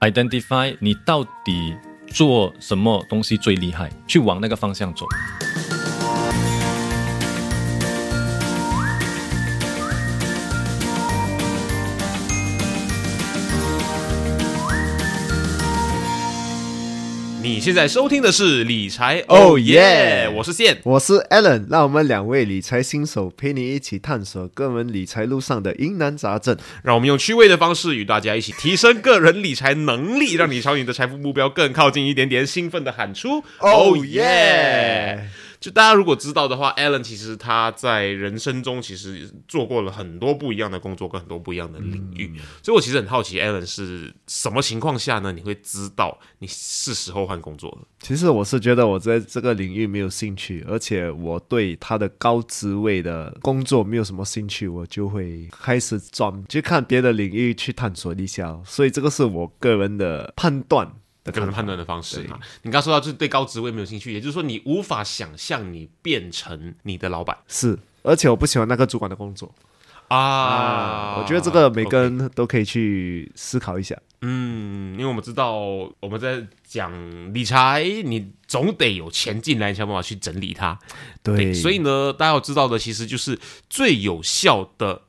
identify 你到底做什么东西最厉害，去往那个方向走。你现在收听的是理财 Oh 哦耶 yeah 我是线。我是 Allen，让我们两位理财新手陪你一起探索个人理财路上的疑难杂症。让我们用趣味的方式与大家一起提升个人理财能力，让你朝你的财富目标更靠近一点点。兴奋的喊出哦耶 Oh yeah！就大家如果知道的话，Alan 其实他在人生中其实做过了很多不一样的工作跟很多不一样的领域，所以我其实很好奇，Alan 是什么情况下呢？你会知道你是时候换工作了？其实我是觉得我在这个领域没有兴趣，而且我对他的高职位的工作没有什么兴趣，我就会开始转去看别的领域去探索一下。所以这个是我个人的判断的看法个人判断的方式嘛。你刚刚说到就是对高职位没有兴趣，也就是说你无法想象你变成你的老板是，而且我不喜欢那个主管的工作啊我觉得这个每个人都可以去思考一下。嗯，因为我们知道我们在讲理财，你总得有钱进来，你才有办法去整理它。对，所以呢，大家要知道的其实就是最有效的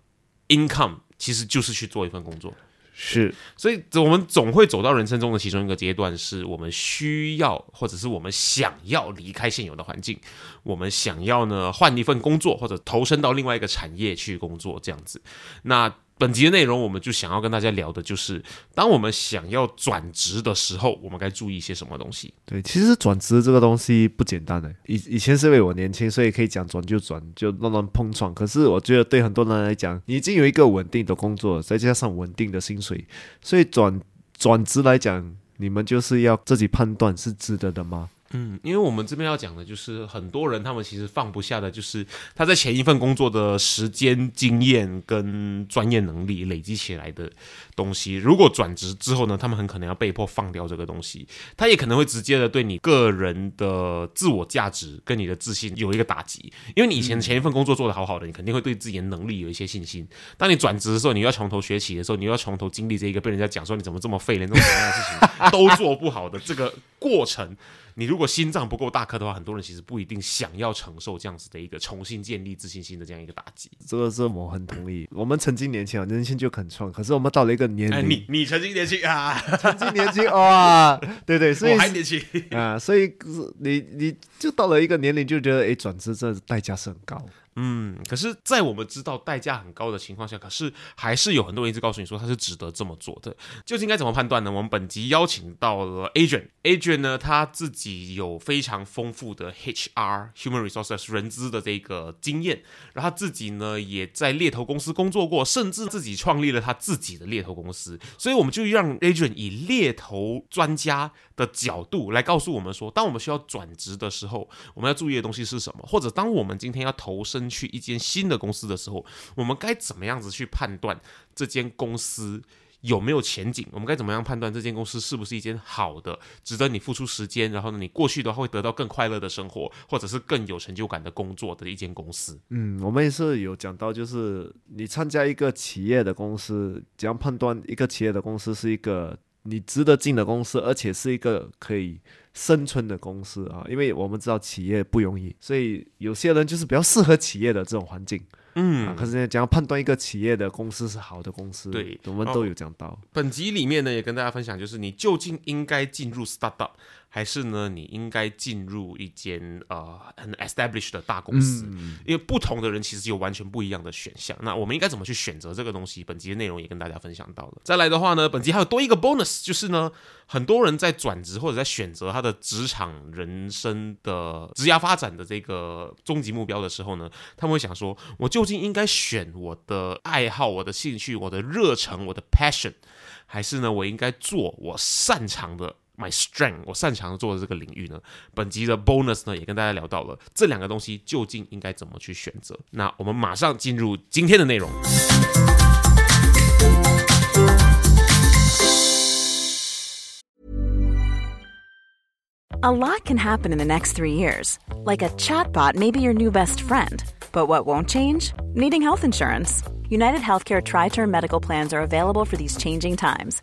income，其实就是去做一份工作。是所以，我们总会走到人生中的其中一个阶段，是我们需要，或者是我们想要离开现有的环境，我们想要呢换一份工作，或者投身到另外一个产业去工作，这样子。那本集的内容，我们就想要跟大家聊的就是，当我们想要转职的时候，我们该注意一些什么东西。对，其实转职这个东西不简单的。以以前是因为我年轻，所以可以讲转就转，就乱乱碰撞。可是我觉得对很多人来讲，你已经有一个稳定的工作，再加上稳定的薪水，所以转转职来讲，你们就是要自己判断是值得的吗？嗯，因为我们这边要讲的就是很多人他们其实放不下的，就是他在前一份工作的时间、经验跟专业能力累积起来的东西。如果转职之后呢，他们很可能要被迫放掉这个东西，他也可能会直接的对你个人的自我价值跟你的自信有一个打击。因为你以前前一份工作做得好好的，你肯定会对自己的能力有一些信心。当你转职的时候，你要从头学起的时候，你又要从头经历这一个被人家讲说你怎么这么废，连这种简单的事情 都做不好的这个过程。你如果心脏不够大颗的话，很多人其实不一定想要承受这样子的一个重新建立自信心的这样一个打击。这个是我很同意。我们曾经年轻啊，年轻就肯创，可是我们到了一个年你你曾经年轻啊，曾经年轻哇，对对，所以我还年轻。啊，所以你你就到了一个年龄，就觉得哎，转职这代价是很高。嗯，可是，在我们知道代价很高的情况下，可是还是有很多人一直告诉你说他是值得这么做的。究竟应该怎么判断呢？我们本集邀请到了 Adrian，Adrian 呢他自己有非常丰富的 HR human resources 人资的这个经验，然后他自己呢也在猎头公司工作过，甚至自己创立了他自己的猎头公司。所以我们就让 Agent 以猎头专家的角度来告诉我们说，当我们需要转职的时候，我们要注意的东西是什么？或者当我们今天要投身去一间新的公司的时候，我们该怎么样子去判断这间公司？有没有前景？我们该怎么样判断这间公司是不是一间好的、值得你付出时间，然后呢，你过去的话会得到更快乐的生活，或者是更有成就感的工作的一间公司？嗯，我们也是有讲到，就是你参加一个企业的公司，怎样判断一个企业的公司是一个你值得进的公司，而且是一个可以生存的公司啊？因为我们知道企业不容易，所以有些人就是比较适合企业的这种环境。嗯啊，可是呢，怎样判断一个企业的公司是好的公司？对我们都有讲到。本集里面呢，也跟大家分享，就是你究竟应该进入 startup，还是呢，你应该进入一间呃很 established 的大公司？因为不同的人其实有完全不一样的选项。那我们应该怎么去选择这个东西？本集的内容也跟大家分享到了。再来的话呢，本集还有多一个 bonus，就是呢，很多人在转职或者在选择他的职场人生的职涯发展的这个终极目标的时候呢，他们会想说，我究竟应该选我的爱好、我的兴趣、我的热忱、我的 passion，还是呢，我应该做我擅长的 my strength，我擅长做的这个领域呢？本集的 bonus 呢，也跟大家聊到了这两个东西究竟应该怎么去选择。那我们马上进入今天的内容。 A lot can happen in the next three years. Like a chatbot may be your new best friend. But what won't change? Needing health insurance. United Healthcare Tri Term Medical Plans are available for these changing times.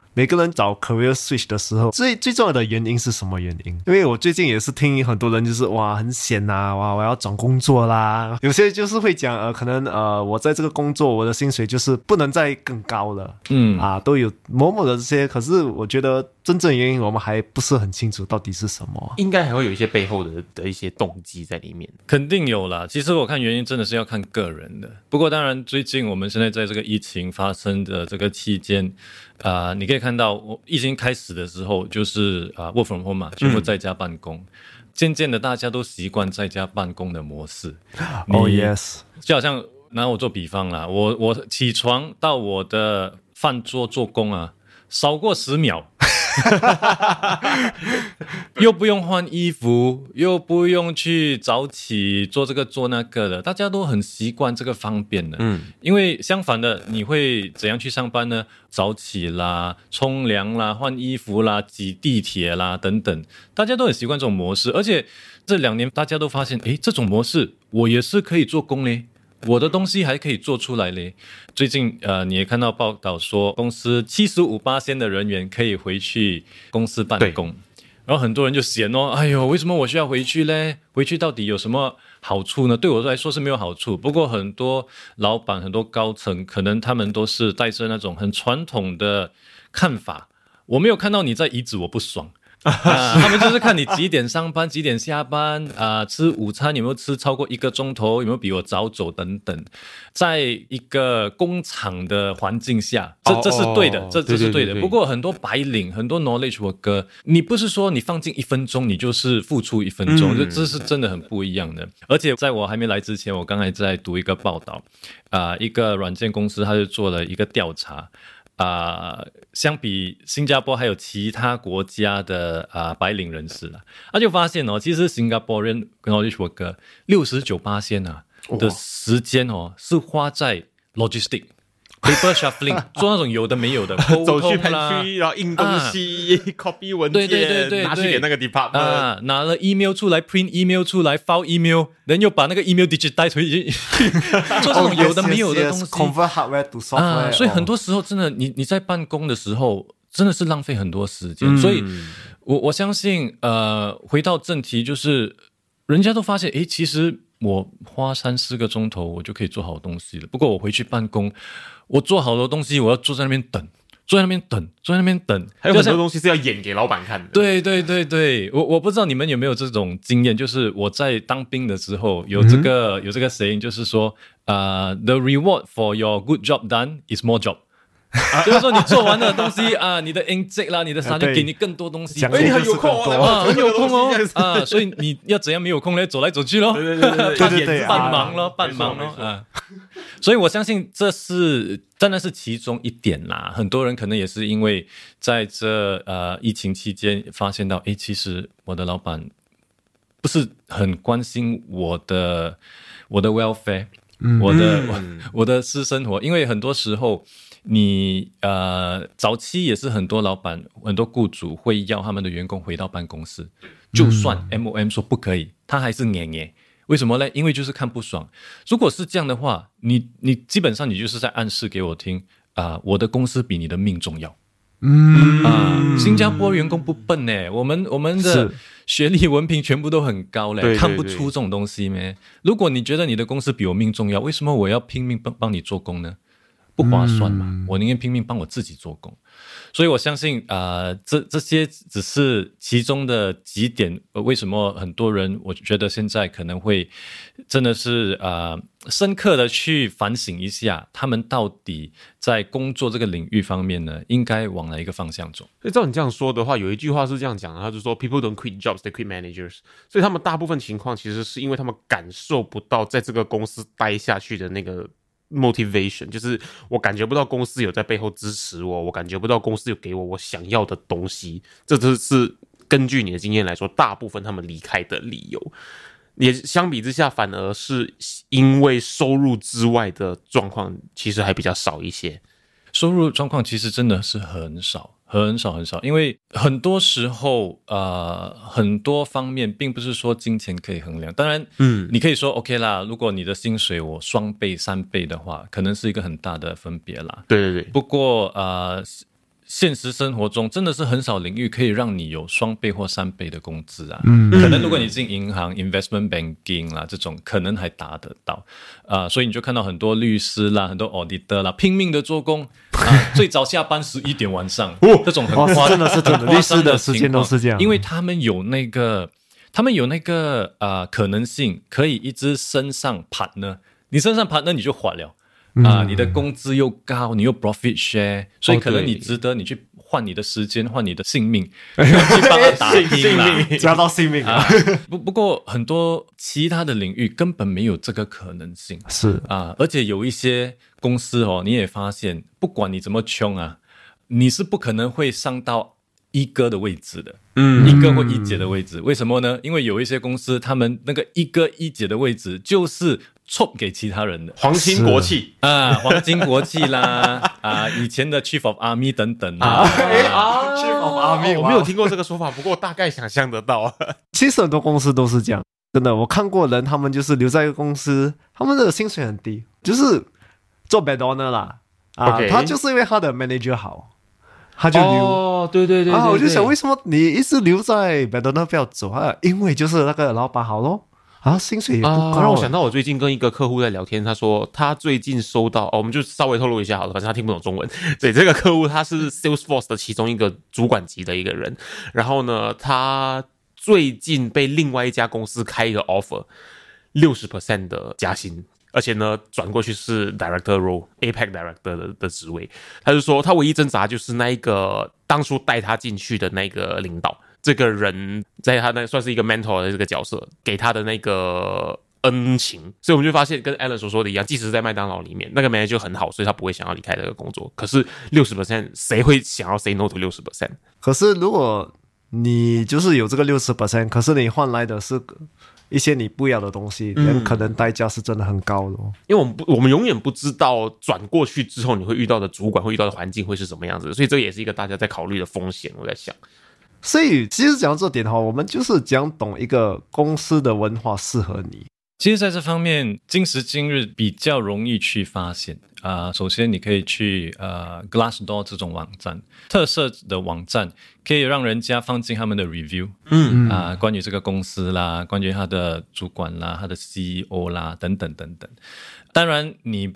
每个人找 career switch 的时候，最最重要的原因是什么原因？因为我最近也是听很多人就是哇很闲呐、哇我要转工作啦，有些就是会讲呃可能呃我在这个工作我的薪水就是不能再更高了，嗯。啊都有某某的这些，可是我觉得真正原因我们还不是很清楚到底是什么。应该还会有一些背后的的一些动机在里面。肯定有啦。其实我看原因真的是要看个人的。不过当然，最近我们现在在这个疫情发生的这个期间，啊、你可以看到，我疫情开始的时候就是啊、work from home 嘛，全部在家办公。渐渐的，大家都习惯在家办公的模式。哦、你 yes，就好像拿我做比方啦，我我起床到我的饭桌做工啊，少过十秒，又不用换衣服，又不用去早起做这个做那个的，大家都很习惯这个方便的。嗯，因为相反的，你会怎样去上班呢？早起啦、冲凉啦、换衣服啦、挤地铁啦等等，大家都很习惯这种模式。而且这两年大家都发现，诶，这种模式我也是可以做工嘞。我的东西还可以做出来嘞。最近呃，你也看到报道说，公司七十五八的人员可以回去公司办公，然后很多人就嫌哦，哎呦，为什么我需要回去嘞？回去到底有什么好处呢？对我来说是没有好处。不过很多老板、很多高层，可能他们都是带着那种很传统的看法。我没有看到你在椅子，我不爽。啊，他们就是看你几点上班，几点下班 啊、吃午餐有没有吃超过一个钟头，有没有比我早走等等，在一个工厂的环境下，这哦这是对的，哦这这是对的。对对对对不过很多白领，很多 knowledge worker，你不是说你放进一分钟，你就是付出一分钟，嗯这这是真的很不一样的。而且在我还没来之前，我刚才在读一个报道，啊、一个软件公司，他就做了一个调查。啊、相比新加坡还有其他国家的啊、白领人士啊，他就发现哦，其实新加坡人跟 knowledge worker 六十九八线啊的时间哦是花在 logistic。Paper shuffling 做那种有的没有的沟走去通啦 pantry，然后印东西、copy 文件，对对对对对拿去给那个 department。啊，拿了 email 出来，print email 出来，file email，然后又把那个 email digitize 回去，做这种有的没有的东西。convert hardware to software，、啊，所以很哦多时候真的，你你在办公的时候真的是浪费很多时间。嗯所以我我相信，呃，回到正题，就是人家都发现，诶，其实我花三四个钟头，我就可以做好东西了。不过我回去办公，我做好的东西，我要坐在那边等，坐在那边等，坐在那边等，还有很多东西是要演给老板看的。，对对对对，我我不知道你们有没有这种经验，就是我在当兵的时候有这个、有这个 saying，就是说，呃、t h e reward for your good job done is more job。就是说，你做完的东西啊，你的 inject 啦，你的啥就对给你更多东西哎，你很有空哦，啊，很有空哦 啊，所以你要怎样没有空嘞？走来走去咯，对对对对对 扮对对演扮啊忙咯，半忙没错咯啊。所以我相信这是当然是其中一点啦。很多人可能也是因为在这呃疫情期间发现到，哎，其实我的老板不是很关心我的我的 welfare，、我的我我的私生活，因为很多时候。你呃，早期也是很多老板、很多雇主会要他们的员工回到办公室，就算 MOM 说不可以，他还是黏黏。为什么呢？因为就是看不爽。如果是这样的话，你你基本上你就是在暗示给我听啊、我的公司比你的命重要。嗯啊，新加坡员工不笨呢，我们我们的学历文凭全部都很高嘞，看不出这种东西咩？如果你觉得你的公司比我命重要，为什么我要拼命帮帮你做工呢？不划算嘛，我宁愿拼命帮我自己做工。所以我相信啊、呃这这些只是其中的几点。呃为什么很多人我觉得现在可能会真的是啊、呃深刻的去反省一下，他们到底在工作这个领域方面呢，应该往哪一个方向走？所以照你这样说的话，有一句话是这样讲的，他就说 “People don't quit jobs, they quit managers”。所以他们大部分情况其实是因为他们感受不到在这个公司待下去的那个 motivation，就是我感觉不到公司有在背后支持我，我感觉不到公司有给我我想要的东西，这就是根据你的经验来说，大部分他们离开的理由，也相比之下，反而是因为收入之外的状况，其实还比较少一些。收入状况其实真的是很少。很少很少，因为很多时候，呃，很多方面并不是说金钱可以衡量。当然，嗯，你可以说 OK 啦，如果你的薪水我双倍、三倍的话，可能是一个很大的分别啦。对对对。不过，呃。现实生活中真的是很少领域可以让你有双倍或三倍的工资啊。嗯，可能如果你进银行 investment banking 啦这种，可能还达得到啊。所以你就看到很多律师啦，很多 auditor 啦，拼命的做工啊，最早下班十一点晚上，这种很夸真的是真的，律师的时间都是这样，因为他们有那个，他们有那个呃可能性，可以一直身上盘呢。你身上盘，那你就缓了。啊，你的工资又高，你又 profit share，所以可能你值得你去换你的时间，换你的性命去帮他打拼啦，加到性命。啊！不不过很多其他的领域根本没有这个可能性，是。啊，而且有一些公司哦，你也发现，不管你怎么穷啊，你是不可能会上到一哥的位置的，嗯，一哥或一姐的位置，为什么呢？因为有一些公司，他们那个一哥一姐的位置就是。错给其他人的。皇亲国戚。啊，皇亲国戚啦 啊，以前的 Chief of Army 等等啊，Chief of Army 我没有听过这个说法，不过大概想象得到。其实很多公司都是这样，真的，我看过人，他们就是留在一个公司，他们的薪水很低，就是做 bad owner 啦。啊，他就是因为他的 manager 好，他就留。哦，对对对，啊，我就想为什么你一直留在 bad owner 不要走啊？因为就是那个老板好咯。啊，薪水也不高。让我想到，我最近跟一个客户在聊天，他说他最近收到，哦，我们就稍微透露一下好了，反正他听不懂中文。对，这个客户他是 Salesforce 的其中一个主管级的一个人，然后呢，他最近被另外一家公司开一个 offer，六十 percent 的加薪，而且呢，转过去是 director role，APEC director 的的职位。他就说，他唯一挣扎就是那一个当初带他进去的那个领导。这个人在他那算是一个 mentor 的这个角色，给他的那个恩情，所以我们就发现跟 Alan 所说的一样，即使是在麦当劳里面，那个 man 就很好，所以他不会想要离开这个工作。可是六十 percent 谁会想要 say no to 六十 percent？可是如果你就是有这个六十 percent，可是你换来的是一些你不要的东西，那可能代价是真的很高的。因为我们不，我们永远不知道转过去之后你会遇到的主管会遇到的环境会是什么样子，所以这也是一个大家在考虑的风险。我在想。所以，其实讲到这点的话，我们就是讲懂一个公司的文化适合你。其实，在这方面，今时今日比较容易去发现啊。首先，你可以去呃 Glassdoor 这种网站，特色的网站，可以让人家放进他们的 review，嗯啊，关于这个公司啦，关于他的主管啦，他的 CEO 啦，等等等等。当然，你。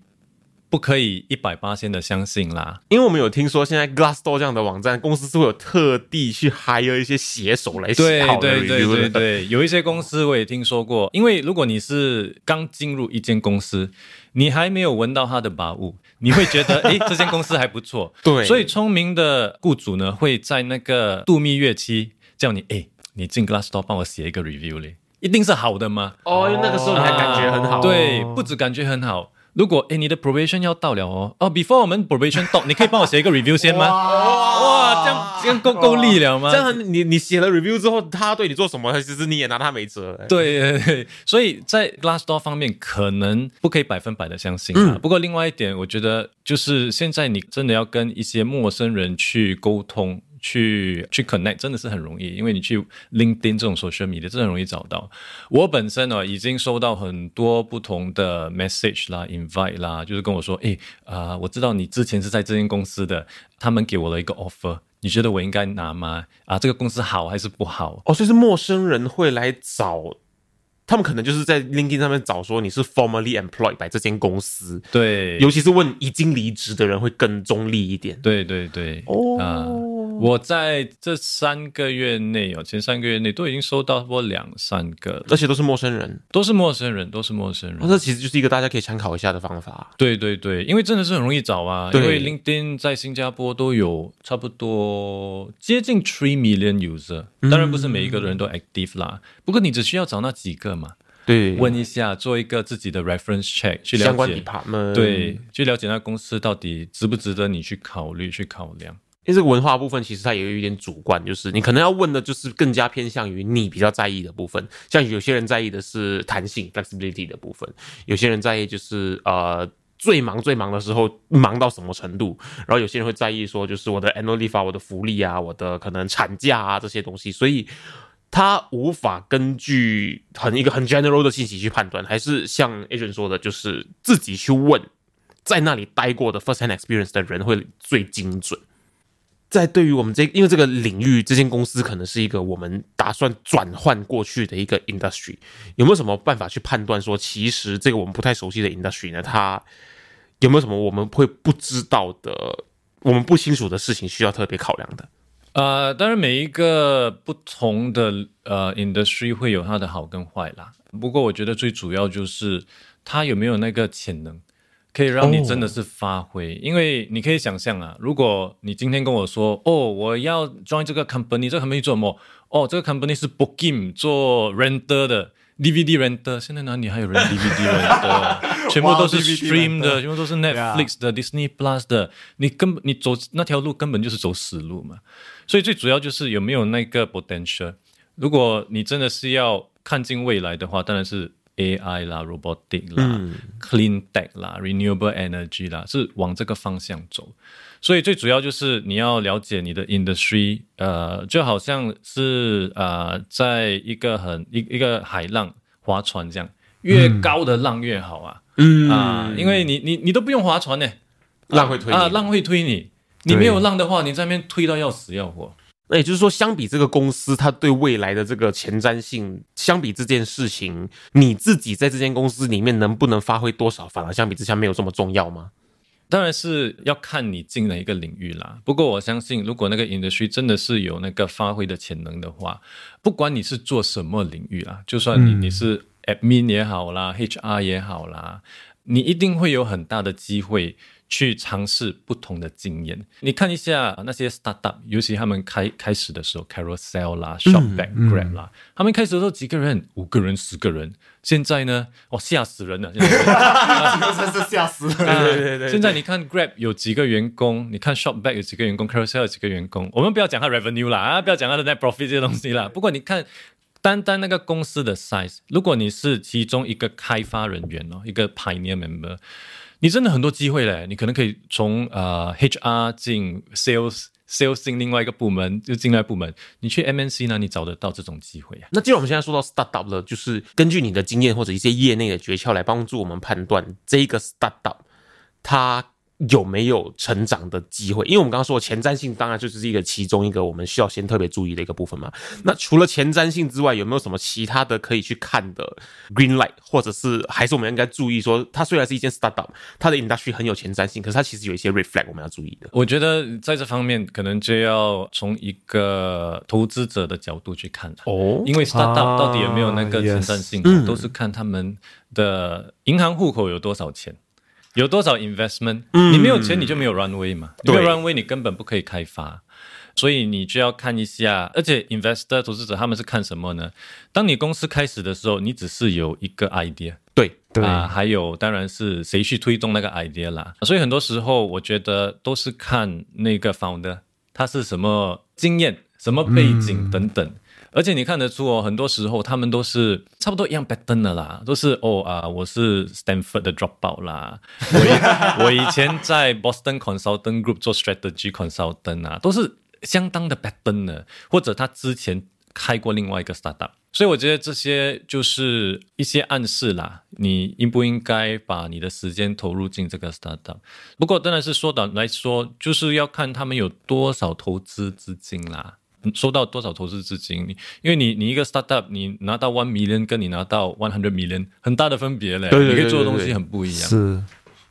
不可以一百八千的相信啦，因为我们有听说，现在 Glassdoor 这样的网站公司是会有特地去 hire 一些写手来写好的 review 对对对对，有一些公司我也听说过，因为如果你是刚进入一间公司，你还没有闻到它的把物，你会觉得 诶，这间公司还不错。对，所以聪明的雇主呢，会在那个度蜜月期叫你诶，你进 Glassdoor 帮我写一个 review 嘞，一定是好的吗？哦，因为那个时候你还感觉很好。对，不止感觉很好。如果哎，你的 probation 要到了哦，哦，before 我们 probation 到，你可以帮我写一个 review 先吗？哇，这样这样够够力了吗？这样你你写了 review 之后，他对你做什么，其实你也拿他没辙。对对，所以在 Glassdoor 方面，可能不可以百分百的相信啊。不过另外一点，我觉得就是现在你真的要跟一些陌生人去沟通。去去 connect 真的是很容易，因为你去 LinkedIn 这种 social media 真的很容易找到。我本身呢已经收到很多不同的 message 啦、invite 啦，就是跟我说，哎啊，我知道你之前是在这间公司的，他们给我了一个 offer，你觉得我应该拿吗？啊，这个公司好还是不好？哦，所以是陌生人会来找。他们可能就是在 LinkedIn 上面找说你是 formally employed by 这间公司，对，尤其是问已经离职的人会更中立一点。对对对，哦，我在这三个月内哦，前三个月内都已经收到过两三个，而且都是陌生人，都是陌生人，都是陌生人。那这其实就是一个大家可以参考一下的方法。对对对，因为真的是很容易找啊，因为 LinkedIn 在新加坡都有差不多接近 three million user，当然不是每一个人都 active 啦，不过你只需要找那几个。嘛，对，问一下，做一个自己的 reference check，去了解，对，去了解那公司到底值不值得你去考虑、去考量。因为这个文化部分其实它也有一点主观，就是你可能要问的就是更加偏向于你比较在意的部分，像有些人在意的是弹性 flexibility 的部分，有些人在意就是呃最忙最忙的时候忙到什么程度，然后有些人会在意说就是我的 annual leave 啊、我的福利啊、我的可能产假啊这些东西，所以他无法根据很一个很 general 的信息去判断，还是像 agent 说的，就是自己去问在那里待过的 first hand experience 的人会最精准。在对于我们这，因为这个领域，这间公司可能是一个我们打算转换过去的一个 industry，有没有什么办法去判断说，其实这个我们不太熟悉的 industry 呢？它有没有什么我们会不知道的、我们不清楚的事情需要特别考量的？呃，当然每一个不同的呃 industry 会有它的好跟坏啦。不过我觉得最主要就是它有没有那个潜能，可以让你真的是发挥。因为你可以想象啊，如果你今天跟我说，哦，我要 join 这个 company，这个 company 做什么？哦，这个 company 是 booking 做 render 的。DVD render，现在哪里还有人 DVD render？全部都是 stream 的，全部都是 Netflix 的、Disney Plus 的。你根本你走那条路根本就是走死路嘛。所以最主要就是有没有那个 potential。如果你真的是要看进未来的话，当然是 AI 啦、robotic 啦、clean tech 啦、renewable energy 啦，是往这个方向走。所以最主要就是你要了解你的 industry，呃，就好像是呃，在一个很一一个海浪划船这样，越高的浪越好啊，嗯。啊，因为你你你都不用划船呢，浪会推你。啊，浪会推你，你没有浪的话，你在那边推到要死要活。那也就是说，相比这个公司，它对未来的这个前瞻性，相比这件事情，你自己在这间公司里面能不能发挥多少，反而相比之下没有这么重要吗？当然是要看你进哪一个领域啦。不过我相信，如果那个 industry 真的是有那个发挥的潜能的话，不管你是做什么领域啦，就算你、你是 admin 也好啦，HR 也好啦，你一定会有很大的机会去尝试不同的经验。你看一下那些 startup，尤其他们开开始的时候，Carousel 啦、Shopback、Grab 啦，他们开始的时候几个人，五个人、十个人，现在呢，哦吓死人了！现在真 是吓死了。对对对。现在你看 Grab 有几个员工，你看 Shopback 有几个员工，Carousel 有几个员工。我们不要讲它 revenue 啦，啊，不要讲它的 net profit 这些东西啦。不过你看，单单那个公司的 size，如果你是其中一个开发人员哦，一个 pioneer member，你真的很多机会嘞。你可能可以从呃 HR 进 sales。sales 进另外一个部门，就进来部门，你去 MNC 呢，你找得到这种机会啊？那既然我们现在说到 startup 了，就是根据你的经验或者一些业内的诀窍来帮助我们判断这个 startup 它有没有成长的机会。因为我们刚刚说前瞻性，当然就是一个其中一个我们需要先特别注意的一个部分嘛。那除了前瞻性之外，有没有什么其他的可以去看的 green light，或者是还是我们应该注意说，它虽然是一件 startup，它的 industry 很有前瞻性，可是它其实有一些 reflect 我们要注意的。我觉得在这方面可能就要从一个投资者的角度去看了。哦因为 startup 啊到底有没有那个前瞻性，嗯都是看他们的银行户口有多少钱，有多少 investment。你没有钱，你就没有 runway 嘛，你没有 runway，你根本不可以开发。所以你就要看一下，而且 investor 投资者他们是看什么呢？当你公司开始的时候，你只是有一个 idea，对，对啊，还有当然是谁去推动那个 idea 啦。所以很多时候我觉得都是看那个 founder 他是什么经验、什么背景等等。而且你看得出哦，很多时候他们都是差不多一样 pattern 的啦，都是哦啊，我是 Stanford 的 dropout 啦，我以 我以前在 Boston Consultant Group 做 strategy consultant 啊，都是相当的 pattern 的，或者他之前开过另外一个 startup。所以我觉得这些就是一些暗示啦，你应不应该把你的时间投入进这个 startup？不过当然是说到来说，就是要看他们有多少投资资金啦。收到多少投资资金？你因为你你一个 startup，你拿到 one million 跟你拿到 one hundred million 很大的分别嘞，对对对你可以做的东西很不一样。是，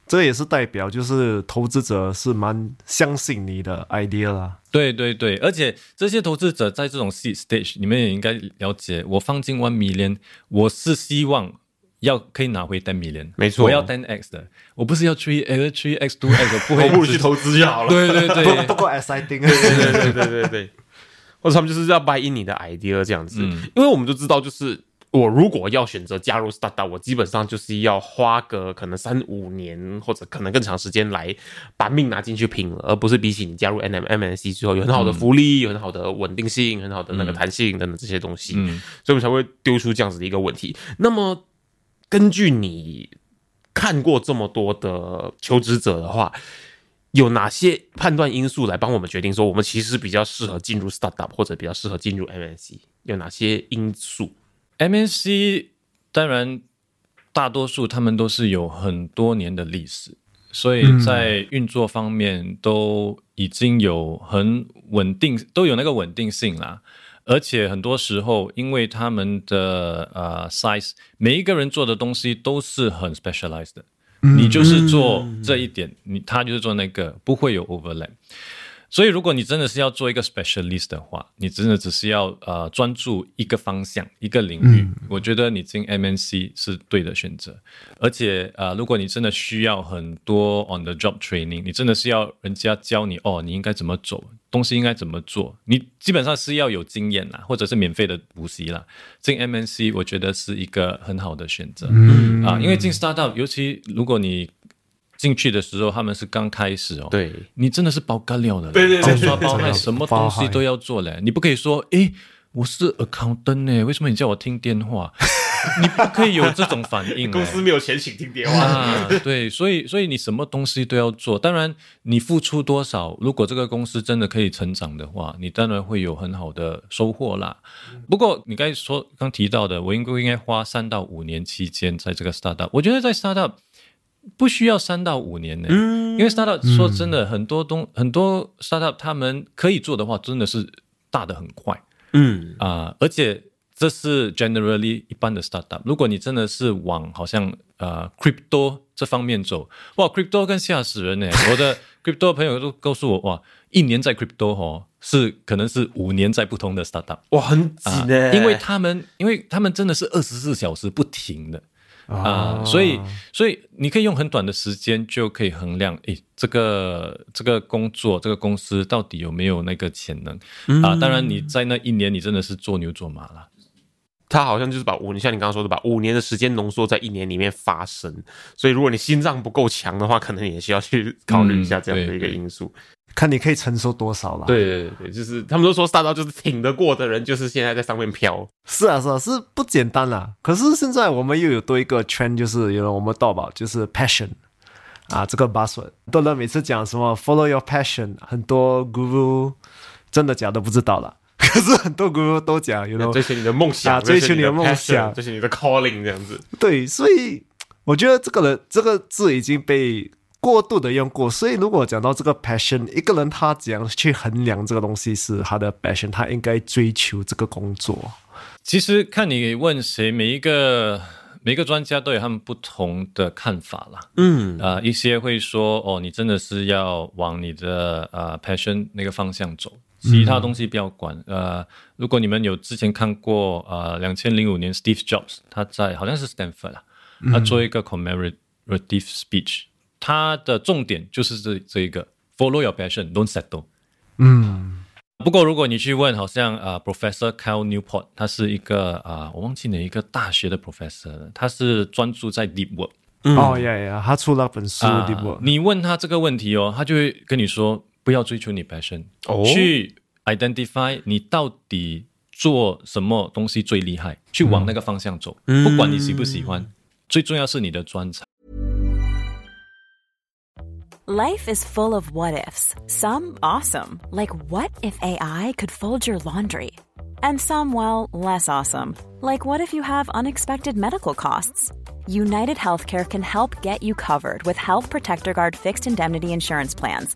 这也是代表就是投资者是蛮相信你的 idea 啦。对对对，而且这些投资者在这种 seed stage，你们也应该了解，我放进 one million，我是希望要可以拿回 ten million，没错我要 ten x 的，我不是要 three x three x two x，我不会我不如去投资就好了。对对不对不够 exciting，对对对对对对，或者他们就是要 buy in 你的 idea 这样子，嗯。因为我们就知道，就是我如果要选择加入 startup，我基本上就是要花个可能三五年或者可能更长时间来把命拿进去拼了，而不是比起你加入 N M M N C 之后有很好的福利、有很好的稳定性、很好的那个弹性等等这些东西，嗯。所以我们才会丢出这样子的一个问题。那么根据你看过这么多的求职者的话，有哪些判断因素来帮我们决定说我们其实比较适合进入 startup 或者比较适合进入 M N C？有哪些因素？MNC 当然大多数他们都是有很多年的历史，所以在运作方面都已经有很稳定，都有那个稳定性啦。而且很多时候，因为他们的呃 size，每一个人做的东西都是很 specialized 的。你就是做这一点，你他就是做那个，不会有 overlap。所以，如果你真的是要做一个 specialist 的话，你真的只是要呃专注一个方向、一个领域，我觉得你进 MNC 是对的选择。而且呃，如果你真的需要很多 on the job training，你真的是要人家教你哦，你应该怎么走，东西应该怎么做，你基本上是要有经验啦，或者是免费的补习啦。进 MNC 我觉得是一个很好的选择，嗯啊，因为进 startup，尤其如果你进去的时候，他们是刚开始哦，对你真的是包干料的对，对对对刷包卖，什么东西都要做嘞。你不可以说，诶，我是 accountant 呢，为什么你叫我听电话？你不可以有这种反应嘞。公司没有钱请听电话。啊，对，所以所以你什么东西都要做。当然，你付出多少，如果这个公司真的可以成长的话，你当然会有很好的收获啦。不过你刚才说刚提到的，我应不应该花三到五年期间在这个 startup？我觉得在 startup 不需要三到五年呢，因为 startup 说真的，很多东很多 startup 他们可以做的话，真的是大的很快。嗯，啊、而且这是 generally 一般的 startup。如果你真的是往好像呃 crypto 这方面走，哇，crypto 更吓死人呢！我的 crypto 朋友都告诉我，哇，一年在 crypto 哦，是可能是五年在不同的 startup 哇，很紧啊呢、因为他们因为他们真的是二十四小时不停的。啊、所以所以你可以用很短的时间就可以衡量，诶，这个这个工作这个公司到底有没有那个潜能、啊？当然你在那一年你真的是做牛做马了。他好像就是把五年，像你刚刚说的，把五年的时间浓缩在一年里面发生。所以如果你心脏不够强的话，可能也需要去考虑一下这样的一个因素。看你可以承受多少了。，对对对，就是他们都说大刀就是挺得过的人，就是现在在上面飘。是啊是啊，是不简单啦。可是现在我们又有多一个圈，就是有了我们道宝就是 passion 啊，这个 buzzword，多人每次讲什么 follow your passion，很多 guru 真的假的不知道了。可是很多 guru 都讲，有 know 追求你的梦想，啊追求你的梦想追求你的 calling 这样子。对，所以我觉得这个人这个字已经被过度的用过。所以如果讲到这个 passion，一个人他怎样去衡量这个东西是他的 passion，他应该追求这个工作。其实看你问谁，每一个每一个专家都有他们不同的看法啦。嗯，啊、一些会说哦，你真的是要往你的呃 passion 那个方向走，其他东西不要管。呃，如果你们有之前看过呃，两千零五年 Steve Jobs 他在好像是 Stanford 啊，他做一个 commemorative speech，他的重点就是这这一个 follow your passion，don't settle。嗯，不过，如果你去问，好像啊、呃 Professor Cal Newport，他是一个啊、我忘记哪一个大学的 professor，了他是专注在 deep work 哦呀呀，他出了本书，Deep Work？你问他这个问题哦，他就会跟你说，不要追求你 passion，、哦去 identify 你到底做什么东西最厉害，去往那个方向走，不管你喜不喜欢，最重要是你的专长。 Life is full of what ifs. Some awesome, like what if AI could fold your laundry? And some, well, less awesome, like what if you have unexpected medical costs? United Healthcare can help get you covered with Health Protector Guard fixed indemnity insurance plans.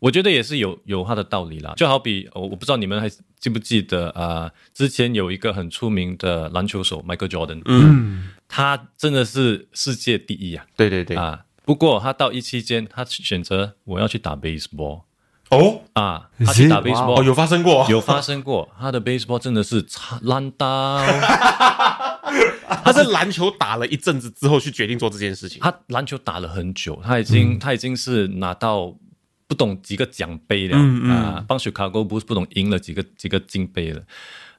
我觉得也是有有它的道理啦，就好比我我不知道你们还记不记得啊、呃之前有一个很出名的篮球手 Michael Jordan，嗯，他真的是世界第一啊。对对对，啊！不过他到一期间，他选择我要去打 baseball 哦？啊，他去打 baseball 哦，有发生过，有发生过，他的 baseball 真的是差烂到，他是篮球打了一阵子之后去决定做这件事情。他篮球打了很久，他已经、他已经是拿到不懂几个奖杯了、啊，帮 Chicago Bulls 不懂赢了几个几个金杯了。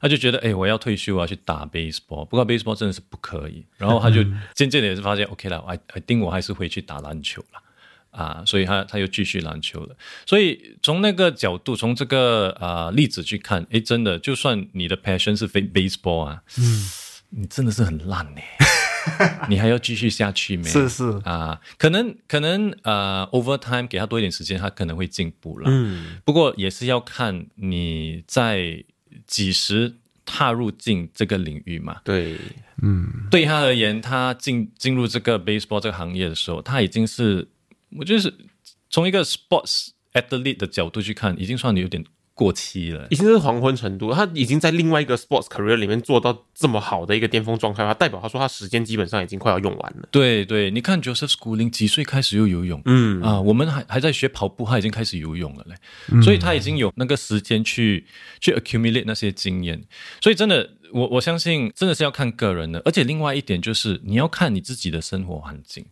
他就觉得，哎、我要退休，我要去打 baseball。不过 baseball 真的是不可以。然后他就渐渐的也是发现，OK 了，I I think 我还是回去打篮球了。啊，所以他他又继续篮球了。所以从那个角度，从这个啊、例子去看，哎，真的，就算你的 passion 是非 baseball 啊，嗯，你真的是很烂呢，你还要继续下去没？是是啊，可能可能呃，overtime 给他多一点时间，他可能会进步了。嗯，不过也是要看你在几时踏入进这个领域嘛。对，嗯对他而言，他进进入这个 baseball 这个行业的时候，他已经是，我觉得是从一个 sports athlete 的角度去看，已经算有点过期了已。经是黄昏程度，他已经在另外一个 sports career 里面做到这么好的一个巅峰状态，他代表他说他时间基本上已经快要用完了。对对，你看 Joseph Schooling 几岁开始又游泳？嗯啊，我们还还在学跑步，他已经开始游泳了嘞，所以他已经有那个时间去去 accumulate 那些经验，所以真的，我我相信真的是要看个人的，而且另外一点就是你要看你自己的生活环境，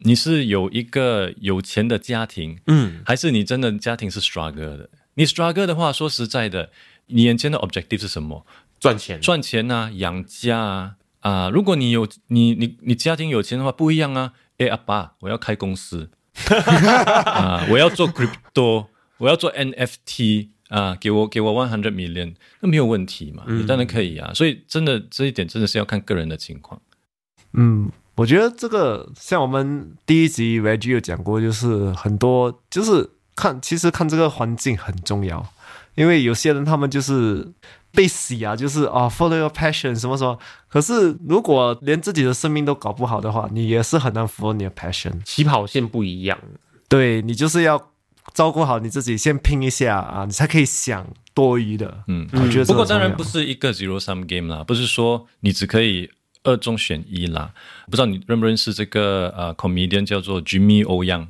你是有一个有钱的家庭，嗯，还是你真的家庭是 struggle 的？你 struggle 的话，说实在的，你眼前的 objective 是什么？赚钱，赚钱啊，养家啊啊！如果你有你你你家庭有钱的话，不一样啊。哎，阿爸，我要开公司 啊，我要做 crypto，我要做 NFT 啊，给我给我 one hundred million，那没有问题嘛，你当然可以啊。所以真的这一点真的是要看个人的情况。嗯，我觉得这个像我们第一集 Reggie 有讲过，就是很多就是看，其实看这个环境很重要，因为有些人他们就是被洗啊，就是啊、follow your passion 什么什么，可是如果连自己的生命都搞不好的话，你也是很难 follow 你的 passion。起跑线不一样。对你就是要照顾好你自己，先拼一下啊，你才可以想多余的。嗯，我觉得不过当然不是一个 zero sum game 啦，不是说你只可以二中选一啦。不知道你认不认识这个呃 comedian 叫做 Jimmy 欧阳，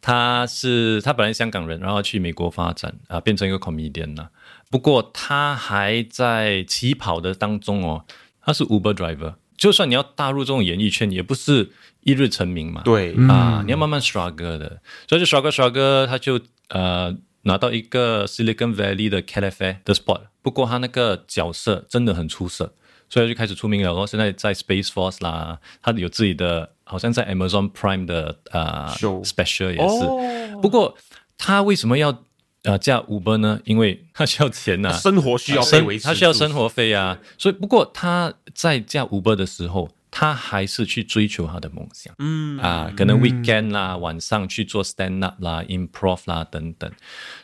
他是他本来香港人，然后去美国发展啊、变成一个 comedian 啦。不过他还在起跑的当中哦，他是 Uber driver。就算你要踏入这种演艺圈，也不是一日成名嘛。对，啊，你要慢慢 struggle 的，所以就 struggle struggle，他就呃拿到一个 Silicon Valley 的 Cafe 的 spot，不过他那个角色真的很出色，所以就开始出名了。然后现在在 Space Force 啦，他有自己的，好像在 Amazon Prime 的呃 Show special 也是。不过他为什么要呃驾 Uber 呢？因为他需要钱呐、生活需要被生维持，他需要生。活费啊，所以不过他在驾 Uber 的时候，他还是去追求他的梦想。嗯啊，可能 weekend 啦，晚上去做 stand up 啦、improv 啦等等。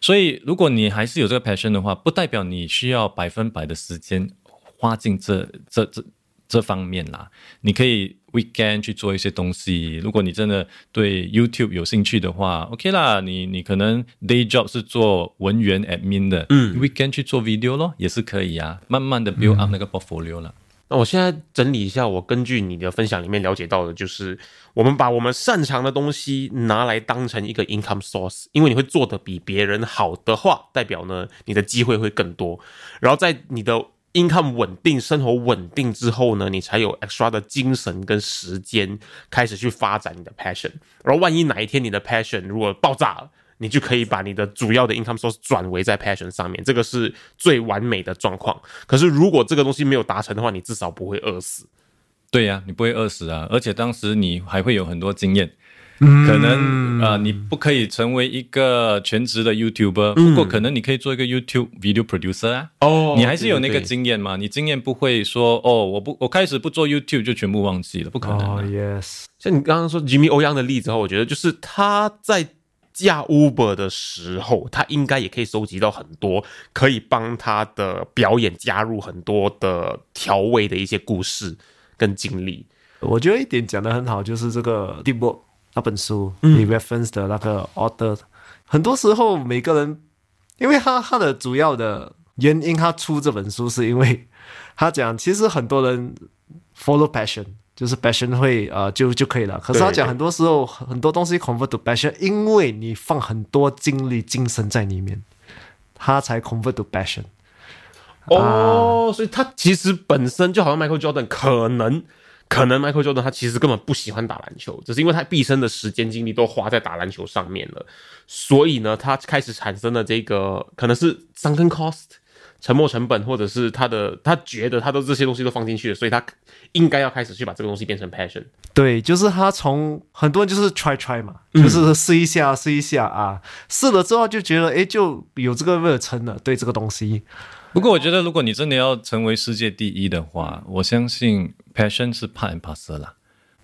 所以，如果你还是有这个 passion 的话，不代表你需要百分百的时间花进这这这这方面啦。你可以 weekend 去做一些东西。如果你真的对 YouTube 有兴趣的话，OK 啦，你你可能 day job 是做文员 admin 的，嗯，weekend 去做 video 咯，也是可以啊。慢慢的 build up 那个 portfolio 了。那我现在整理一下，我根据你的分享里面了解到的，就是我们把我们擅长的东西拿来当成一个 income source，因为你会做的比别人好的话，代表呢你的机会会更多。然后在你的 income 稳定、生活稳定之后呢，你才有 extra 的精神跟时间开始去发展你的 passion。然后万一哪一天你的 passion 如果爆炸了，你就可以把你的主要的 income source 转为在 passion 上面，这个是最完美的状况。可是如果这个东西没有达成的话，你至少不会饿死。对呀、你不会饿死啊，而且当时你还会有很多经验。可能啊、呃你不可以成为一个全职的 YouTuber，、不过可能你可以做一个 YouTube video producer 啊。哦你还是有那个经验嘛？你经验不会说哦，我不，我开始不做 YouTube 就全部忘记了，不可能。，yes，像你刚刚说 Jimmy 欧阳的例子后，我觉得就是他在驾 Uber 的时候，他应该也可以收集到很多可以帮他的表演加入很多的调味的一些故事跟经历。我觉得一点讲的很好，就是这个 Deep Work 那本书，你 reference 的那个 author，很多时候每个人，因为他他的主要的原因，他出这本书是因为他讲，其实很多人 follow passion，就是 passion 会呃就就可以了。可是他讲很多时候很多东西 convert to passion，因为你放很多精力、精神在里面，他才 convert to passion。哦，所以他其实本身就好像 Michael Jordan，可能可能 Michael Jordan 他其实根本不喜欢打篮球，只是因为他毕生的时间精力都花在打篮球上面了，所以呢，他开始产生了这个可能是 sunken cost 沉没成本，或者是他的他觉得他的这些东西都放进去了，所以他应该要开始去把这个东西变成 passion。对，就是他从很多人就是 try try 嘛，就是试一下试一下啊，试了之后就觉得哎就有这个热忱了，对这个东西。不过我觉得，如果你真的要成为世界第一的话，我相信 passion 是 part and parcel 啦。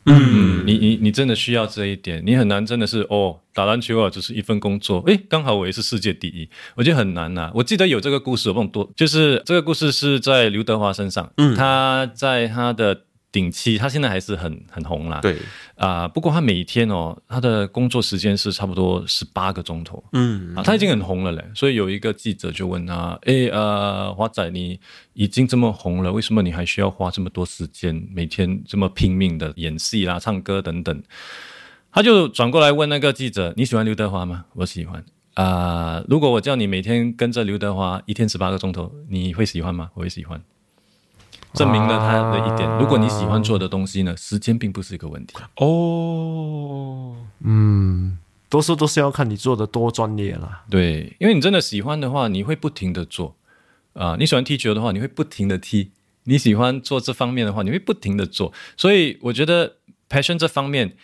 嗯，你你你真的需要这一点，你很难真的是哦，打篮球啊，只是一份工作。诶，刚好我也是世界第一，我觉得很难呐、我记得有这个故事，我忘了多，就是这个故事是在刘德华身上，嗯，他在他的顶期，他现在还是很很红啦。对，啊、不过他每天哦，他的工作时间是差不多十八个钟头。嗯，啊，他已经很红了嘞，所以有一个记者就问他：“诶，呃，华仔，你已经这么红了，为什么你还需要花这么多时间，每天这么拼命的演戏啦、唱歌等等？”他就转过来问那个记者：“你喜欢刘德华吗？”我喜欢。啊、如果我叫你每天跟着刘德华一天十八个钟头，你会喜欢吗？我会喜欢。证明了他的一点：如果你喜欢做的东西呢，时间并不是一个问题。哦，嗯，多数都是要看你做的多专业啦。对，因为你真的喜欢的话，你会不停的做啊、你喜欢踢球的话，你会不停的踢；你喜欢做这方面的话，你会不停的做。所以我觉得 passion 这方面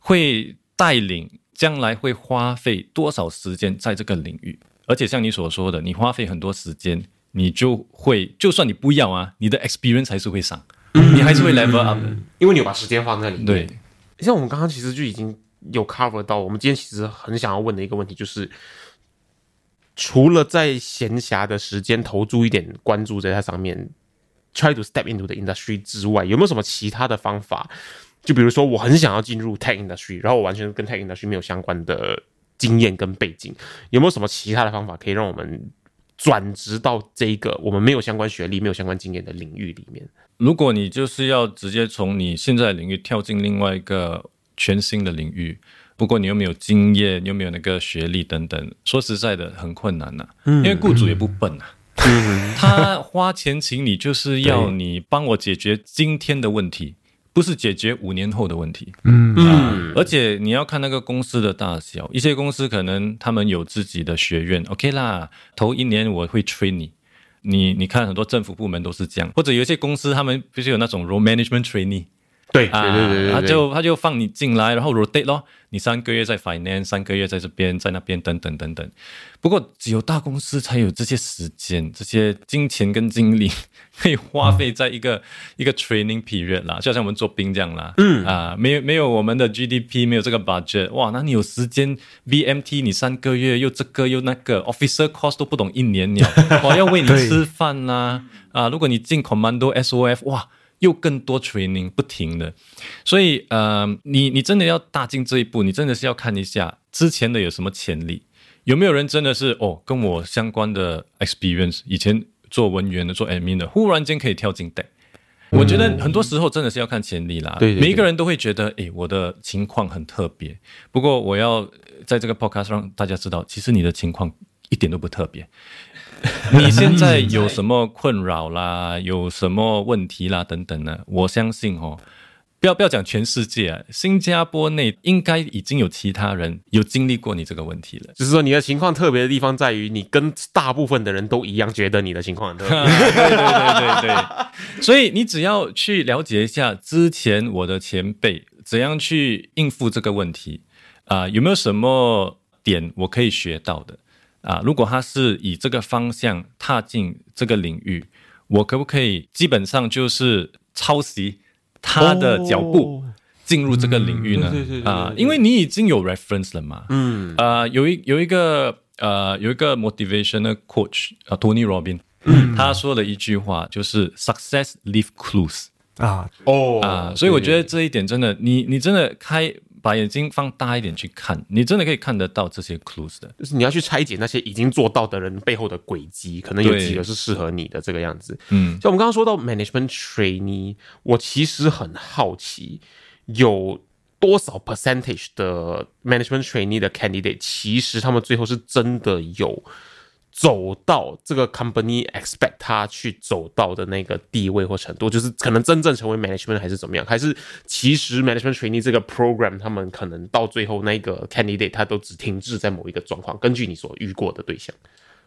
会带领将来会花费多少时间在这个领域，而且像你所说的，你花费很多时间，你就会，就算你不要啊，你的 experience 还是会上，你还是会 level up 的。因为你有把时间放在里面。对，像我们刚刚其实就已经有 cover 到，我们今天其实很想要问的一个问题就是，除了在闲暇的时间投注一点关注在它上面，try to step into the industry 之外，有没有什么其他的方法？就比如说，我很想要进入 tech industry，然后我完全跟 tech industry 没有相关的经验跟背景，有没有什么其他的方法可以让我们转职到这个我们没有相关学历、没有相关经验的领域里面？如果你就是要直接从你现在的领域跳进另外一个全新的领域，不过你又没有经验，又没有那个学历等等，说实在的很困难呐、因为雇主也不笨呐、他花钱请你就是要你帮我解决今天的问题，不是解决五年后的问题。嗯嗯，而且你要看那个公司的大小，一些公司可能他们有自己的学院，OK 啦，头一年我会 train 你。你你看很多政府部门都是这样，或者有一些公司他们不是有那种 role management trainee 对啊，对对对对，他就他就放你进来，然后 rotate 咯，你三个月在 finance，三个月在这边，在那边等等等等。不过只有大公司才有这些时间、这些金钱跟精力可以花费在一个、一个 training period 啦，就像我们做兵这样啦，嗯。啊，没有没有我们的 GDP，没有这个 budget，哇，那你有时间 VMT，你三个月又这个又那个，officer cost 都不懂一年了，我要喂你吃饭啦、啊，如果你进 commando SOF，哇。又更多 training 不停的，所以呃，你你真的要踏进这一步，你真的是要看一下之前的有什么潜力，有没有人真的是哦跟我相关的 experience，以前做文员的、做 admin 的，忽然间可以跳进 tech。我觉得很多时候真的是要看潜力啦。对每一个人都会觉得，诶，我的情况很特别。不过我要呃在这个 podcast 让大家知道，其实你的情况一点都不特别。你现在 有什么困扰啦？有什么问题啦？等等呢？我相信哦，不要不要讲全世界啊，新加坡内应该已经有其他人有经历过你这个问题了。就是说你的情况特别的地方在于，你跟大部分的人都一样，觉得你的情况很特别。对对对对对，所以你只要去了解一下之前我的前辈怎样去应付这个问题啊、有没有什么点我可以学到的啊、如果他是以这个方向踏进这个领域，我可不可以基本上就是抄袭他的脚步？哦。进入这个领域呢？啊、因为你已经有 reference 了嘛。嗯。呃，有一有一个呃有一个 motivational coach 啊、Tony Robbins，、他说了一句话，就是 success leave clues 啊，哦。啊、所以我觉得这一点真的，你你真的开把眼睛放大一点去看，你真的可以看得到这些 clues 的。就是你要去拆解那些已经做到的人背后的轨迹，可能有对几个是适合你的这个样子。嗯，像我们刚刚说到 management trainee，我其实很好奇，有多少 percentage 的 management trainee 的 candidate，其实他们最后是真的有走到这个 company expect 他去走到的那个地位或程度，就是可能真正成为 management 还是怎么样？还是其实 management trainee 这个 program，他们可能到最后那个 candidate 他都只停滞在某一个状况？根据你所遇过的对象，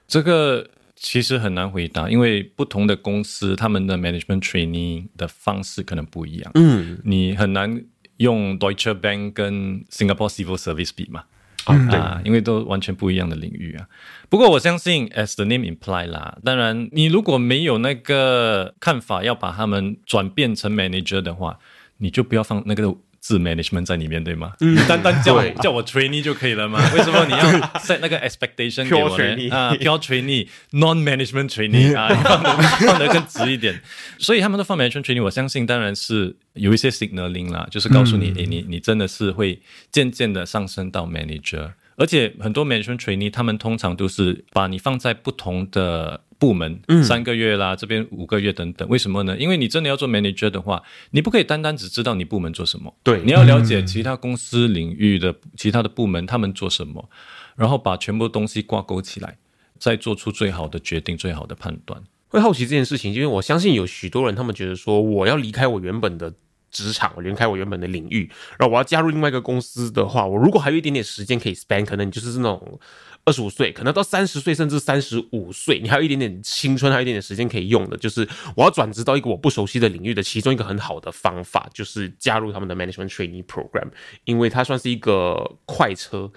这个其实很难回答，因为不同的公司他们的 management training 的方式可能不一样。嗯，你很难用 Deutsche Bank 跟 Singapore Civil Service 比嘛。啊，因为都完全不一样的领域啊。不过我相信，as the name imply 啦，当然你如果没有那个看法，要把他们转变成 manager 的话，你就不要放那个字 management 在里面，对吗？嗯单单叫我叫我 trainee 就可以了吗？为什么你要 set 那个 expectation 给我呢啊，pure trainee non management trainee 啊，你放的放的更直一点。所以他们都放 management trainee，我相信当然是有一些 signaling 啦，就是告诉你，诶，你你真的是会渐渐的上升到 manager。而且很多 management trainee，他们通常都是把你放在不同的部门，嗯三个月啦，这边五个月等等。为什么呢？因为你真的要做 manager 的话，你不可以单单只知道你部门做什么，对你要了解其他公司领域的其他的部门他们做什么，然后把全部东西挂钩起来，再做出最好的决定、最好的判断。会好奇这件事情，因为我相信有许多人，他们觉得说，我要离开我原本的职场，我离开我原本的领域，然后我要加入另外一个公司的话，我如果还有一点点时间可以 spend，可能你就是那种二十五岁，可能到三十岁甚至三十五岁，你还有一点点青春，还有一点点时间可以用的，就是我要转职到一个我不熟悉的领域的其中一个很好的方法，就是加入他们的 management training program，因为它算是一个快车。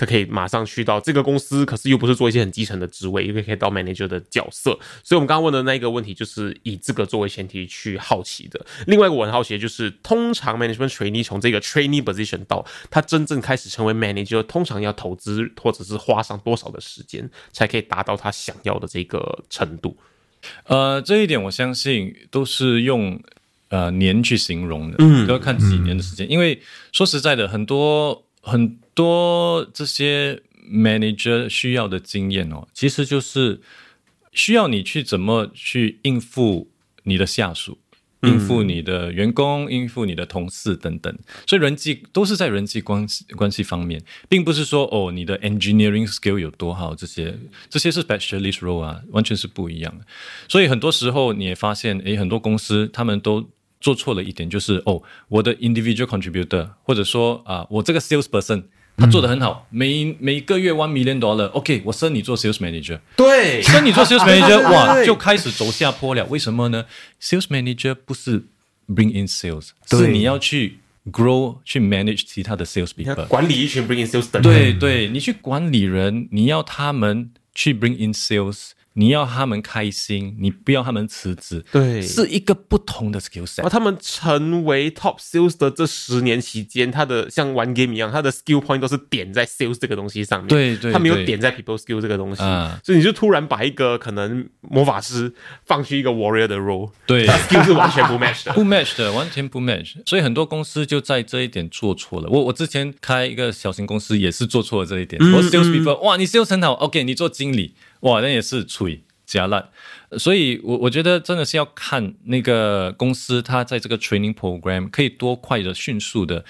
他可以马上去到这个公司，可是又不是做一些很基层的职位，又可以到 manager 的角色。所以，我们刚刚问的那一个问题，就是以这个作为前提去好奇的。另外一个我很好奇的就是，通常 management trainee 从这个 trainee position 到他真正开始成为 manager，通常要投资或者是花上多少的时间，才可以达到他想要的这个程度？呃，这一点我相信都是用呃年去形容的，嗯，都要看几年的时间。因为说实在的，很多很多这些 manager 需要的经验哦，其实就是需要你去怎么去应付你的下属。应付你的员工，应付你的同事等等，所以人际都是在人际关系关系方面，并不是说哦你的 engineering skill 有多好，这些这些是 specialist role 啊，完全是不一样的。所以很多时候你也发现，诶，很多公司他们都做错了一点，就是哦，我的 individual contributor，或者说啊，我这个 sales person 他做的很好，每每个月 one million dollar，OK，、我升你做 sales manager，对，升你做 sales manager，哇，就开始走下坡了。为什么呢？sales manager 不是 bring in sales，对是你要去 grow 去 manage 其他的 sales people，。管理一群 bring in sales 的人，对对，你去管理人，你要他们去 bring in sales，你要他们开心，你不要他们辞职，对是一个不同的 skill set。他们成为 top sales 的这十年期间，他的像玩 game 一样，他的 skill point 都是点在 sales 这个东西上面。对对他没有对点在 people skill 这个东西，啊所以你就突然把一个可能魔法师放去一个 warrior 的 role，对，skill 是完全不 match 的。不 match 的，完全不 match，所以很多公司就在这一点做错了。我我之前开一个小型公司也是做错了这一点。我 sales people，哇，你 sales 很好，OK，你做经理，哇，那也是吹加烂。所以我我觉得真的是要看那个公司，它在这个 training program 可以多快的、迅速的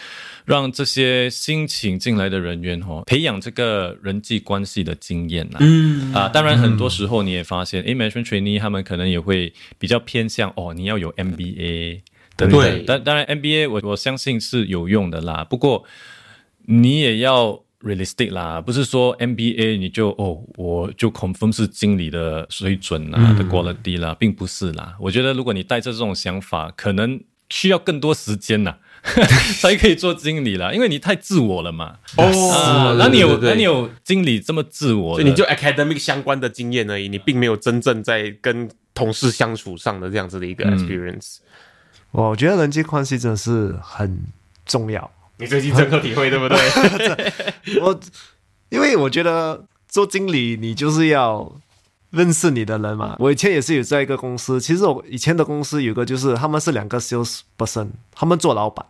让这些新请进来的人员哦，培养这个人际关系的经验啦。嗯啊，当然很多时候你也发现，诶 m a n a g e m e n t trainee 他们可能也会比较偏向哦，你要有 MBA 等对等。当当然 MBA 我我相信是有用的啦，不过你也要 realistic 啦，不是说 MBA 你就哦，我就 confirm 是经理的水准啊、的 quality 啦，并不是啦。我觉得如果你带着这种想法，可能需要更多时间呐。才可以做经理啦，因为你太自我了嘛。啊哦那你有那你有经理这么自我，所以你就 academic 相关的经验而已，你并没有真正在跟同事相处上的这样子的一个 experience。我觉得人际关系真的是很重要。你最近深刻体会，对不对？我因为我觉得做经理，你就是要认识你的人嘛。我以前也是有在一个公司，其实我以前的公司有个就是他们是两个 sales person，他们做老板，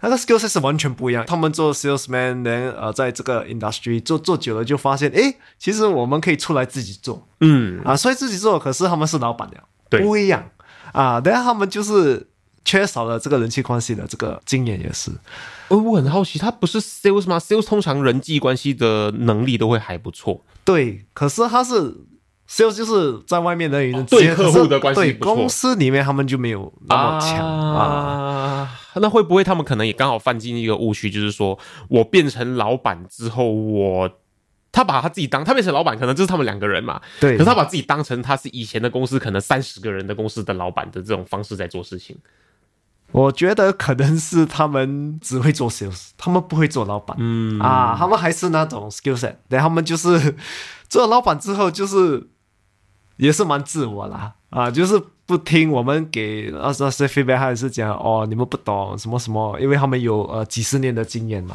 那个 skill set 是完全不一样。他们做 salesman，然呃，在这个 industry 做做久了就发现，诶，其实我们可以出来自己做嗯，啊，所以自己做，可是他们是老板了，对不一样啊。等下他们就是缺少了这个人际关系的这个经验，也是。呃，我很好奇，他不是 sales 吗？sales 通常人际关系的能力都会还不错。对，可是他是 sales 就是在外面的人对客户的关系对公司里面他们就没有那么强啊。啊。那会不会他们可能也刚好犯进一个误区，就是说我变成老板之后，我他把他自己当他变成老板，可能就是他们两个人嘛。对可是他把自己当成他是以前的公司可能三十个人的公司的老板的这种方式在做事情。我觉得可能是他们只会做 sales，他们不会做老板。嗯啊，他们还是那种 skill set，然后他们就是做了老板之后，就是也是蛮自我啦啊，就是不听我们给那那些 feedback，还是讲哦你们不懂什么什么，因为他们有呃几十年的经验嘛。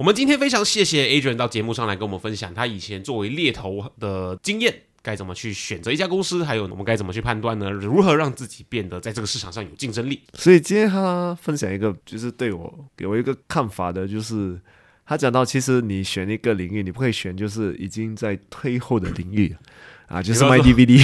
我们今天非常谢谢 Adrian 到节目上来跟我们分享他以前作为猎头的经验，该怎么去选择一家公司，还有我们该怎么去判断呢？如何让自己变得在这个市场上有竞争力？所以今天他分享一个，就是对我给我一个看法的，就是他讲到，其实你选一个领域，你不可以选就是已经在退后的领域啊，就是卖 DVD。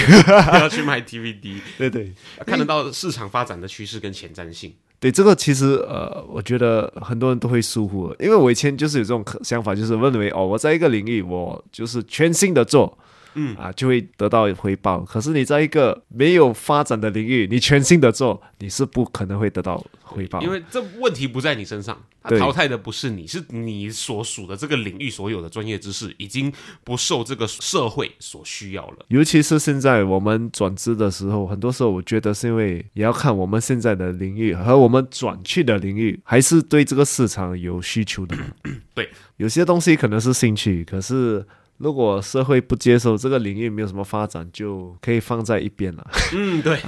要去卖 DVD，对对看得到市场发展的趋势跟前瞻性。对，这个其实呃，我觉得很多人都会疏忽，因为我以前就是有这种想法，就是认为哦，我在一个领域，我就是全心的做。嗯啊，就会得到回报。可是你在一个没有发展的领域，你全心的做，你是不可能会得到回报。因为这问题不在你身上，它淘汰的不是你，是你所属的这个领域所有的专业知识已经不受这个社会所需要了。尤其是现在我们转职的时候，很多时候我觉得是因为也要看我们现在的领域和我们转去的领域，还是对这个市场有需求的。对，有些东西可能是兴趣，可是如果社会不接受这个领域，没有什么发展，就可以放在一边了。嗯，对，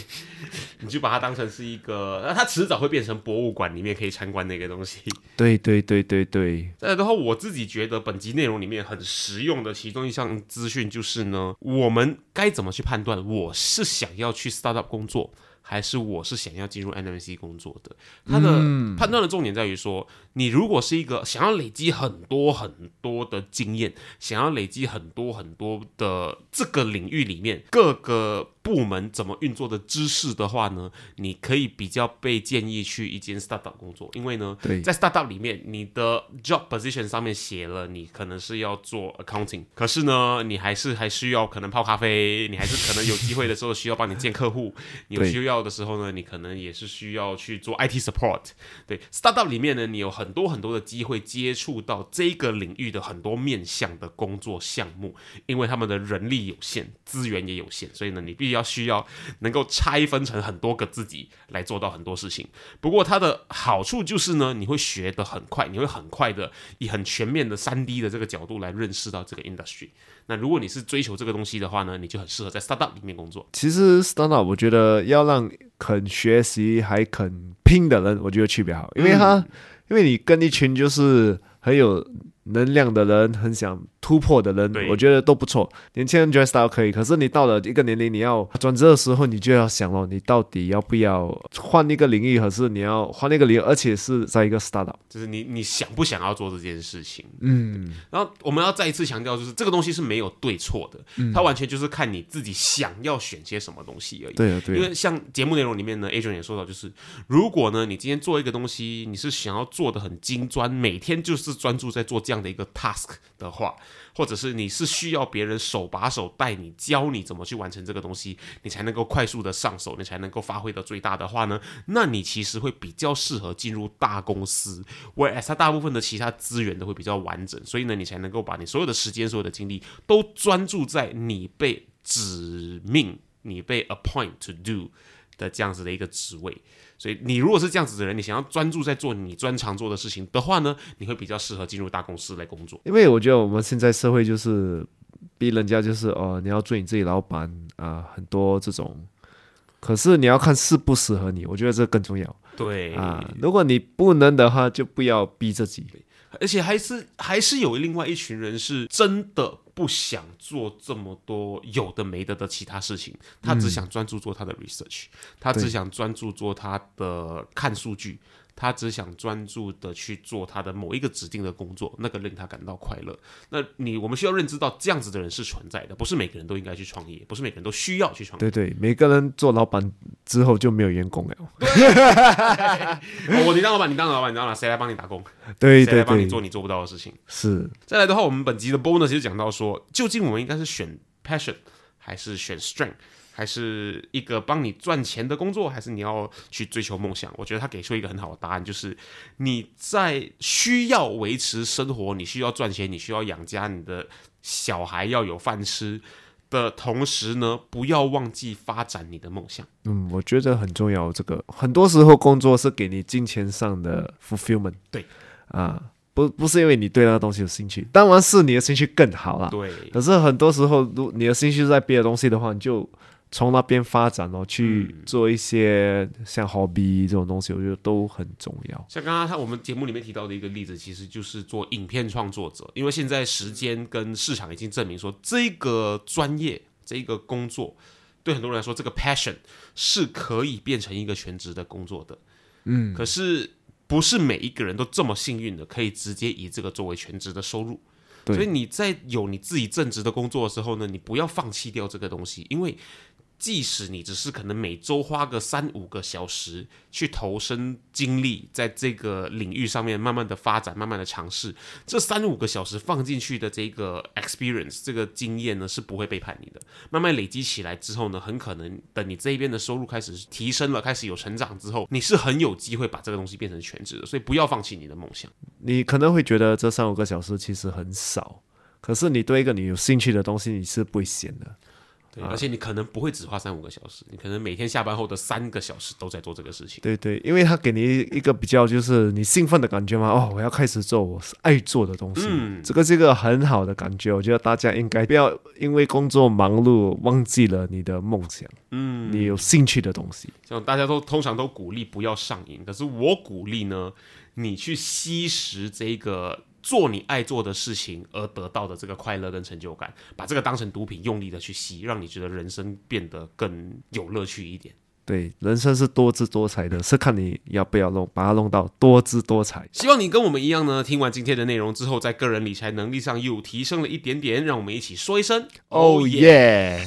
你就把它当成是一个，那它迟早会变成博物馆里面可以参观的一个东西。对对对对对，再然后，我自己觉得本集内容里面很实用的其中一项资讯就是呢，我们该怎么去判断我是想要去 startup 工作，还是我是想要进入 NMC 工作的？他的判断的重点在于说，你如果是一个想要累积很多很多的经验，想要累积很多很多的这个领域里面各个部门怎么运作的知识的话呢，你可以比较被建议去一间 startup 工作，因为呢，对。在 startup 里面，你的 job position 上面写了你可能是要做 accounting，可是呢，你还是还需要可能泡咖啡，你还是可能有机会的时候需要帮你见客户，你有需要的时候呢，你可能也是需要去做 IT support。对，startup 里面呢，你有很多很多的机会接触到这个领域的很多面向的工作项目，因为他们的人力有限，资源也有限，所以呢，你必须要需要能够拆分成很多个自己来做到很多事情。不过它的好处就是呢，你会学得很快，你会很快的以很全面的三 D 的这个角度来认识到这个 industry。那如果你是追求这个东西的话呢，你就很适合在 startup 里面工作。其实 startup 我觉得要让肯学习还肯拼的人，我觉得区别好，因为他、因为你跟一群就是很有能量的人，很想突破的人对，我觉得都不错。年轻人 dress style 可以，可是你到了一个年龄，你要转折的时候，你就要想了，你到底要不要换一个领域，还是你要换一个领域，而且是在一个 startup。就是你你想不想要做这件事情？嗯，然后我们要再一次强调，就是这个东西是没有对错的，它完全就是看你自己想要选些什么东西而已。对啊，对啊，因为像节目内容里面呢，Adrian 也说到，就是如果呢，你今天做一个东西，你是想要做的很精专，每天就是专注在做这样的一个 task 的话，或者是你是需要别人手把手带你，教你怎么去完成这个东西，你才能够快速的上手，你才能够发挥的最大的话呢，那你其实会比较适合进入大公司，whereas 它大部分的其他资源都会比较完整，所以呢，你才能够把你所有的时间、所有的精力都专注在你被指命、你被 appoint to do 的这样子的一个职位。所以你如果是这样子的人，你想要专注在做你专长做的事情的话呢，你会比较适合进入大公司来工作。因为我觉得我们现在社会就是逼人家就是哦，你要做你自己老板啊、很多这种。可是你要看适不适合你，我觉得这更重要对啊。如果你不能的话，就不要逼自己。而且还是还是有另外一群人是真的不想做这么多有的没的的其他事情，他只想专注做他的 research，、他只想专注做他的看数据，他只想专注的去做他的某一个指定的工作，那个令他感到快乐。那你我们需要认知到这样子的人是存在的，不是每个人都应该去创业，不是每个人都需要去创业。对对，每个人做老板之后就没有员工了。哦我你当老板，你当老板，你当老板，谁来帮你打工？对对谁来帮你，做你做不到的事情？是再来的话，我们本集的 bonus 就讲到说，究竟我们应该是选 passion 还是选 strength，还是一个帮你赚钱的工作，还是你要去追求梦想？我觉得他给出一个很好的答案，就是你在需要维持生活，你需要赚钱，你需要养家，你的小孩要有饭吃的同时呢，不要忘记发展你的梦想。嗯，我觉得很重要。这个很多时候工作是给你金钱上的 fulfillment。对啊，不不是因为你对那个东西有兴趣，当然是你的兴趣更好啦。对，可是很多时候，如你的兴趣是在别的东西的话，你就从那边发展哦，去做一些像 hobby 这种东西，我觉得都很重要。像刚刚他我们节目里面提到的一个例子，其实就是做影片创作者，因为现在时间跟市场已经证明说，这个专业这个工作对很多人来说，这个 passion 是可以变成一个全职的工作的。嗯，可是不是每一个人都这么幸运的，可以直接以这个作为全职的收入。所以你在有你自己正职的工作的时候呢，你不要放弃掉这个东西，因为即使你只是可能每周花个三五个小时去投身精力在这个领域上面，慢慢的发展，慢慢的尝试，这三五个小时放进去的这个 experience 这个经验呢是不会背叛你的。慢慢累积起来之后呢，很可能等你这一边的收入开始提升了，开始有成长之后，你是很有机会把这个东西变成全职的。所以不要放弃你的梦想。你可能会觉得这三五个小时其实很少，可是你对一个你有兴趣的东西，你是不会闲的。对，而且你可能不会只花三五个小时，你可能每天下班后的三个小时都在做这个事情。对对，因为他给你一个比较就是你兴奋的感觉嘛，哦，我要开始做我是爱做的东西，嗯这个是一个很好的感觉。我觉得大家应该不要因为工作忙碌忘记了你的梦想，嗯，你有兴趣的东西。像大家都通常都鼓励不要上瘾，可是我鼓励呢，你去吸食这个做你爱做的事情而得到的这个快乐跟成就感，把这个当成毒品，用力的去吸，让你觉得人生变得更有乐趣一点。对，人生是多姿多彩的，是看你要不要弄，把它弄到多姿多彩。希望你跟我们一样呢，听完今天的内容之后，在个人理财能力上又提升了一点点。让我们一起说一声哦耶！